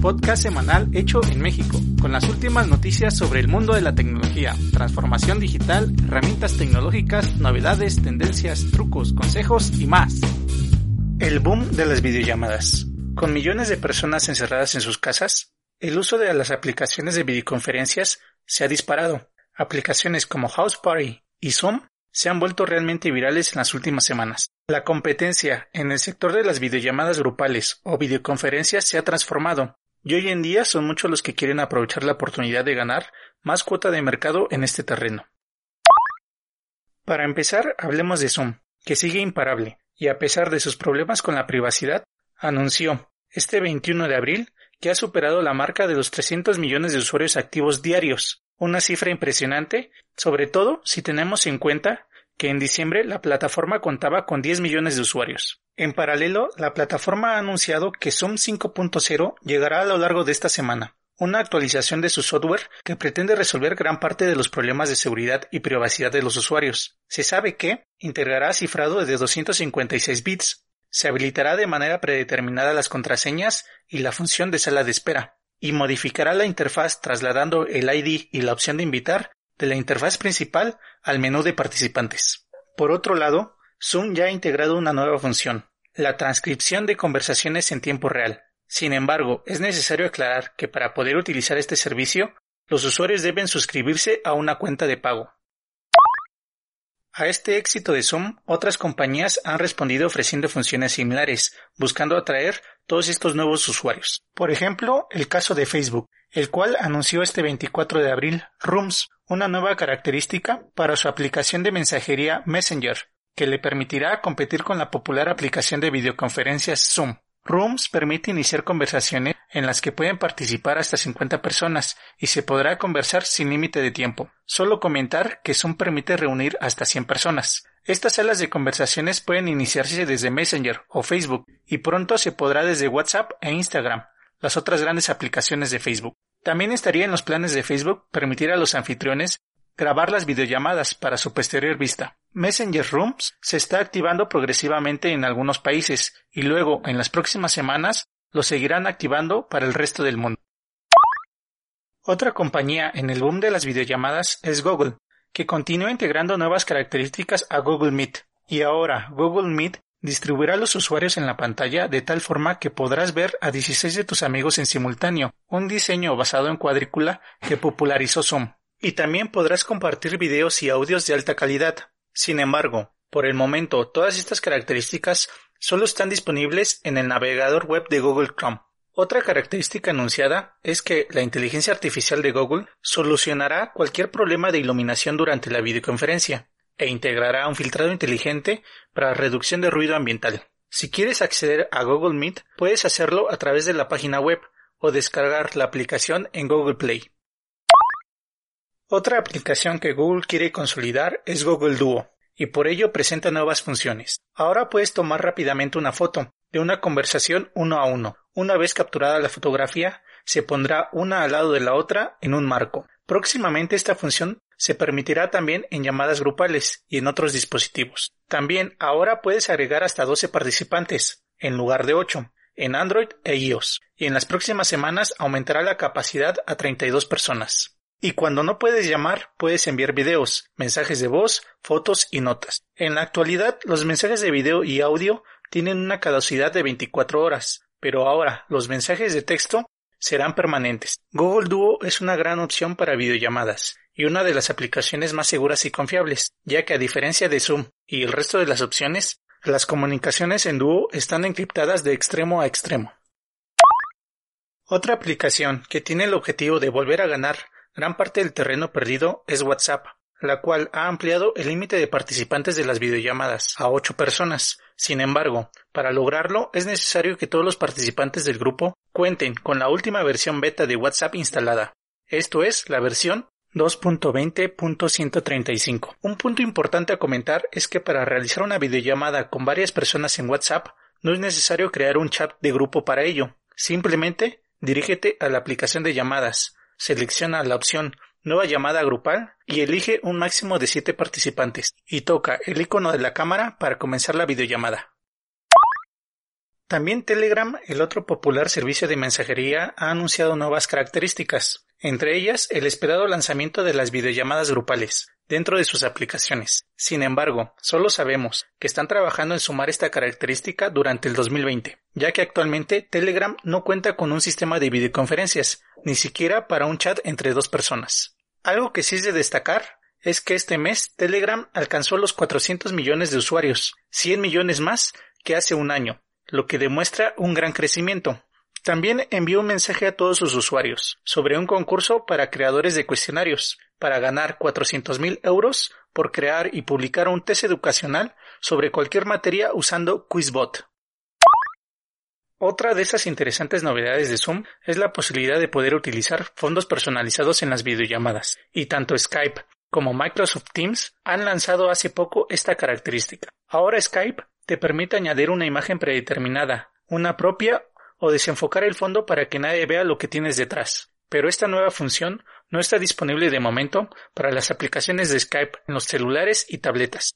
podcast semanal hecho en México, con las últimas noticias sobre el mundo de la tecnología, transformación digital, herramientas tecnológicas, novedades, tendencias, trucos, consejos y más. El boom de las videollamadas. Con millones de personas encerradas en sus casas, el uso de las aplicaciones de videoconferencias se ha disparado. Aplicaciones como House Party y Zoom se han vuelto realmente virales en las últimas semanas. La competencia en el sector de las videollamadas grupales o videoconferencias se ha transformado, y hoy en día son muchos los que quieren aprovechar la oportunidad de ganar más cuota de mercado en este terreno. Para empezar, hablemos de Zoom, que sigue imparable, y a pesar de sus problemas con la privacidad, anunció este 21 de abril que ha superado la marca de los 300 millones de usuarios activos diarios, una cifra impresionante, sobre todo si tenemos en cuenta que en diciembre la plataforma contaba con 10 millones de usuarios. En paralelo, la plataforma ha anunciado que Zoom 5.0 llegará a lo largo de esta semana, una actualización de su software que pretende resolver gran parte de los problemas de seguridad y privacidad de los usuarios. Se sabe que integrará cifrado de 256 bits, se habilitará de manera predeterminada las contraseñas y la función de sala de espera, y modificará la interfaz trasladando el ID y la opción de invitar de la interfaz principal al menú de participantes. Por otro lado, Zoom ya ha integrado una nueva función, la transcripción de conversaciones en tiempo real. Sin embargo, es necesario aclarar que para poder utilizar este servicio, los usuarios deben suscribirse a una cuenta de pago. A este éxito de Zoom, otras compañías han respondido ofreciendo funciones similares, buscando atraer todos estos nuevos usuarios. Por ejemplo, el caso de Facebook, el cual anunció este 24 de abril Rooms, una nueva característica para su aplicación de mensajería Messenger, que le permitirá competir con la popular aplicación de videoconferencias Zoom. Rooms permite iniciar conversaciones en las que pueden participar hasta 50 personas y se podrá conversar sin límite de tiempo. Solo comentar que Zoom permite reunir hasta 100 personas. Estas salas de conversaciones pueden iniciarse desde Messenger o Facebook y pronto se podrá desde WhatsApp e Instagram, las otras grandes aplicaciones de Facebook. También estaría en los planes de Facebook permitir a los anfitriones grabar las videollamadas para su posterior vista. Messenger Rooms se está activando progresivamente en algunos países y luego en las próximas semanas lo seguirán activando para el resto del mundo. Otra compañía en el boom de las videollamadas es Google, que continúa integrando nuevas características a Google Meet. Y ahora Google Meet distribuirá a los usuarios en la pantalla de tal forma que podrás ver a 16 de tus amigos en simultáneo, un diseño basado en cuadrícula que popularizó Zoom y también podrás compartir videos y audios de alta calidad. Sin embargo, por el momento todas estas características solo están disponibles en el navegador web de Google Chrome. Otra característica anunciada es que la inteligencia artificial de Google solucionará cualquier problema de iluminación durante la videoconferencia e integrará un filtrado inteligente para reducción de ruido ambiental. Si quieres acceder a Google Meet, puedes hacerlo a través de la página web o descargar la aplicación en Google Play. Otra aplicación que Google quiere consolidar es Google Duo, y por ello presenta nuevas funciones. Ahora puedes tomar rápidamente una foto de una conversación uno a uno. Una vez capturada la fotografía, se pondrá una al lado de la otra en un marco. Próximamente esta función se permitirá también en llamadas grupales y en otros dispositivos. También ahora puedes agregar hasta 12 participantes, en lugar de 8, en Android e iOS, y en las próximas semanas aumentará la capacidad a 32 personas. Y cuando no puedes llamar, puedes enviar videos, mensajes de voz, fotos y notas. En la actualidad, los mensajes de video y audio tienen una caducidad de 24 horas, pero ahora los mensajes de texto serán permanentes. Google Duo es una gran opción para videollamadas y una de las aplicaciones más seguras y confiables, ya que a diferencia de Zoom y el resto de las opciones, las comunicaciones en Duo están encriptadas de extremo a extremo. Otra aplicación que tiene el objetivo de volver a ganar Gran parte del terreno perdido es WhatsApp, la cual ha ampliado el límite de participantes de las videollamadas a ocho personas. Sin embargo, para lograrlo es necesario que todos los participantes del grupo cuenten con la última versión beta de WhatsApp instalada. Esto es la versión 2.20.135. Un punto importante a comentar es que para realizar una videollamada con varias personas en WhatsApp no es necesario crear un chat de grupo para ello. Simplemente dirígete a la aplicación de llamadas, selecciona la opción Nueva llamada grupal y elige un máximo de siete participantes y toca el icono de la cámara para comenzar la videollamada. También Telegram, el otro popular servicio de mensajería, ha anunciado nuevas características, entre ellas el esperado lanzamiento de las videollamadas grupales dentro de sus aplicaciones. Sin embargo, solo sabemos que están trabajando en sumar esta característica durante el 2020, ya que actualmente Telegram no cuenta con un sistema de videoconferencias, ni siquiera para un chat entre dos personas. Algo que sí es de destacar es que este mes Telegram alcanzó los 400 millones de usuarios, 100 millones más que hace un año, lo que demuestra un gran crecimiento. También envió un mensaje a todos sus usuarios sobre un concurso para creadores de cuestionarios para ganar 400.000 euros por crear y publicar un test educacional sobre cualquier materia usando Quizbot. Otra de esas interesantes novedades de Zoom es la posibilidad de poder utilizar fondos personalizados en las videollamadas, y tanto Skype como Microsoft Teams han lanzado hace poco esta característica. Ahora Skype te permite añadir una imagen predeterminada, una propia o desenfocar el fondo para que nadie vea lo que tienes detrás. Pero esta nueva función no está disponible de momento para las aplicaciones de Skype en los celulares y tabletas.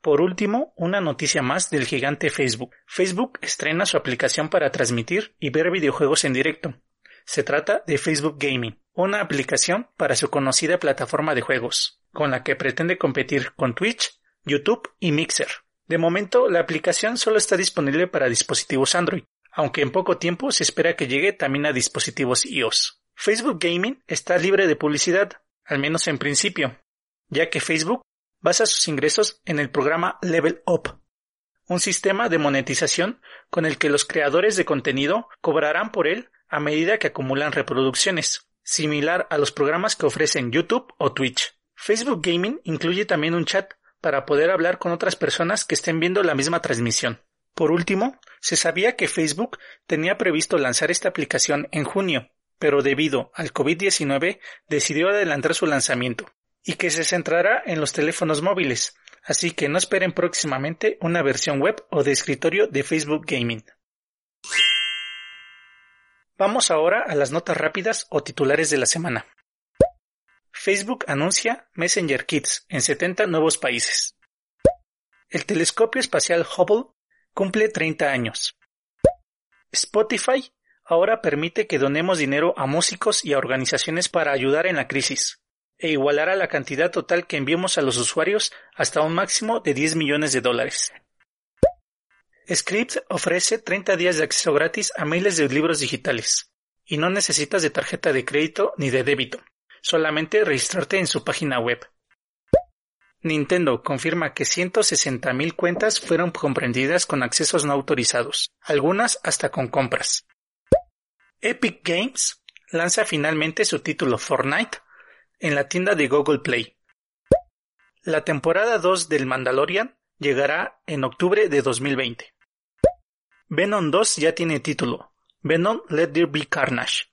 Por último, una noticia más del gigante Facebook. Facebook estrena su aplicación para transmitir y ver videojuegos en directo. Se trata de Facebook Gaming, una aplicación para su conocida plataforma de juegos, con la que pretende competir con Twitch, YouTube y Mixer. De momento, la aplicación solo está disponible para dispositivos Android, aunque en poco tiempo se espera que llegue también a dispositivos iOS. Facebook Gaming está libre de publicidad, al menos en principio, ya que Facebook basa sus ingresos en el programa Level Up, un sistema de monetización con el que los creadores de contenido cobrarán por él a medida que acumulan reproducciones, similar a los programas que ofrecen YouTube o Twitch. Facebook Gaming incluye también un chat para poder hablar con otras personas que estén viendo la misma transmisión. Por último, se sabía que Facebook tenía previsto lanzar esta aplicación en junio, pero debido al COVID-19 decidió adelantar su lanzamiento y que se centrará en los teléfonos móviles, así que no esperen próximamente una versión web o de escritorio de Facebook Gaming. Vamos ahora a las notas rápidas o titulares de la semana. Facebook anuncia Messenger Kids en 70 nuevos países. El telescopio espacial Hubble cumple 30 años. Spotify ahora permite que donemos dinero a músicos y a organizaciones para ayudar en la crisis, e igualará la cantidad total que enviamos a los usuarios hasta un máximo de 10 millones de dólares. Script ofrece 30 días de acceso gratis a miles de libros digitales, y no necesitas de tarjeta de crédito ni de débito solamente registrarte en su página web. Nintendo confirma que 160.000 cuentas fueron comprendidas con accesos no autorizados, algunas hasta con compras. Epic Games lanza finalmente su título Fortnite en la tienda de Google Play. La temporada 2 del Mandalorian llegará en octubre de 2020. Venom 2 ya tiene título, Venom Let There Be Carnage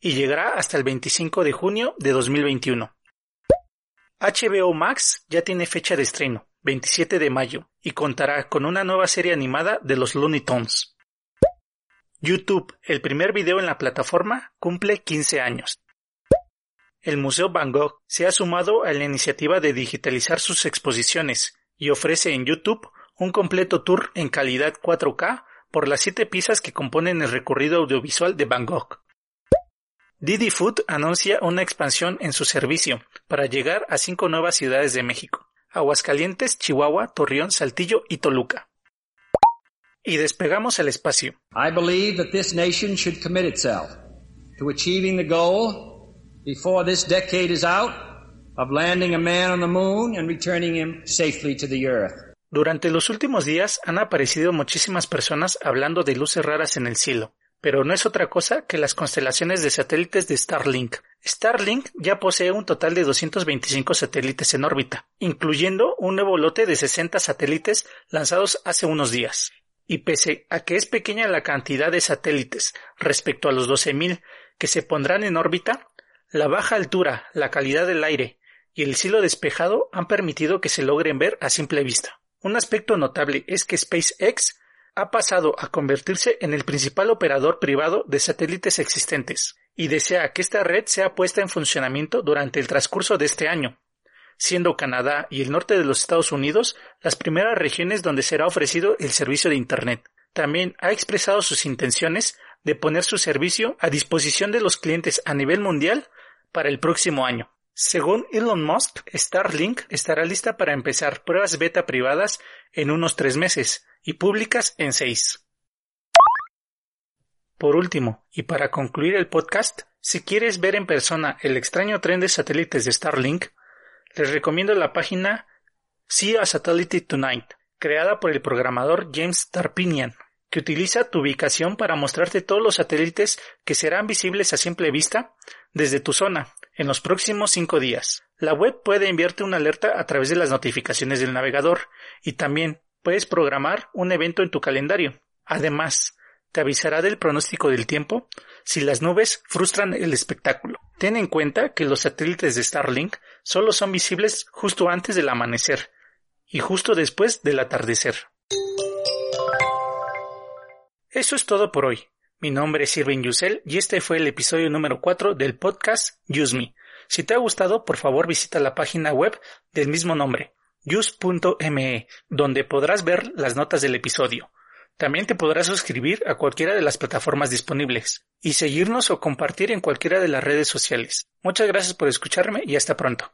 y llegará hasta el 25 de junio de 2021. HBO Max ya tiene fecha de estreno, 27 de mayo, y contará con una nueva serie animada de los Looney Tunes. YouTube, el primer video en la plataforma, cumple 15 años. El Museo Van Gogh se ha sumado a la iniciativa de digitalizar sus exposiciones y ofrece en YouTube un completo tour en calidad 4K por las siete piezas que componen el recorrido audiovisual de Van Gogh. Didi Food anuncia una expansión en su servicio para llegar a cinco nuevas ciudades de México: Aguascalientes, Chihuahua, Torreón, Saltillo y Toluca. Y despegamos al espacio. I believe that this nation should commit itself to achieving the goal before this decade is out of landing a man on the moon and returning him safely to the earth. Durante los últimos días han aparecido muchísimas personas hablando de luces raras en el cielo pero no es otra cosa que las constelaciones de satélites de Starlink. Starlink ya posee un total de 225 satélites en órbita, incluyendo un nuevo lote de 60 satélites lanzados hace unos días. Y pese a que es pequeña la cantidad de satélites respecto a los 12.000 que se pondrán en órbita, la baja altura, la calidad del aire y el cielo despejado han permitido que se logren ver a simple vista. Un aspecto notable es que SpaceX ha pasado a convertirse en el principal operador privado de satélites existentes, y desea que esta red sea puesta en funcionamiento durante el transcurso de este año, siendo Canadá y el norte de los Estados Unidos las primeras regiones donde será ofrecido el servicio de Internet. también ha expresado sus intenciones de poner su servicio a disposición de los clientes a nivel mundial para el próximo año. Según Elon Musk, Starlink estará lista para empezar pruebas beta privadas en unos tres meses y públicas en seis. Por último, y para concluir el podcast, si quieres ver en persona el extraño tren de satélites de Starlink, les recomiendo la página See a Satellite Tonight, creada por el programador James Tarpinian, que utiliza tu ubicación para mostrarte todos los satélites que serán visibles a simple vista desde tu zona en los próximos cinco días. La web puede enviarte una alerta a través de las notificaciones del navegador y también puedes programar un evento en tu calendario. Además, te avisará del pronóstico del tiempo si las nubes frustran el espectáculo. Ten en cuenta que los satélites de Starlink solo son visibles justo antes del amanecer y justo después del atardecer. Eso es todo por hoy. Mi nombre es Irving Yusel y este fue el episodio número 4 del podcast Use Me. Si te ha gustado, por favor visita la página web del mismo nombre, use.me, donde podrás ver las notas del episodio. También te podrás suscribir a cualquiera de las plataformas disponibles y seguirnos o compartir en cualquiera de las redes sociales. Muchas gracias por escucharme y hasta pronto.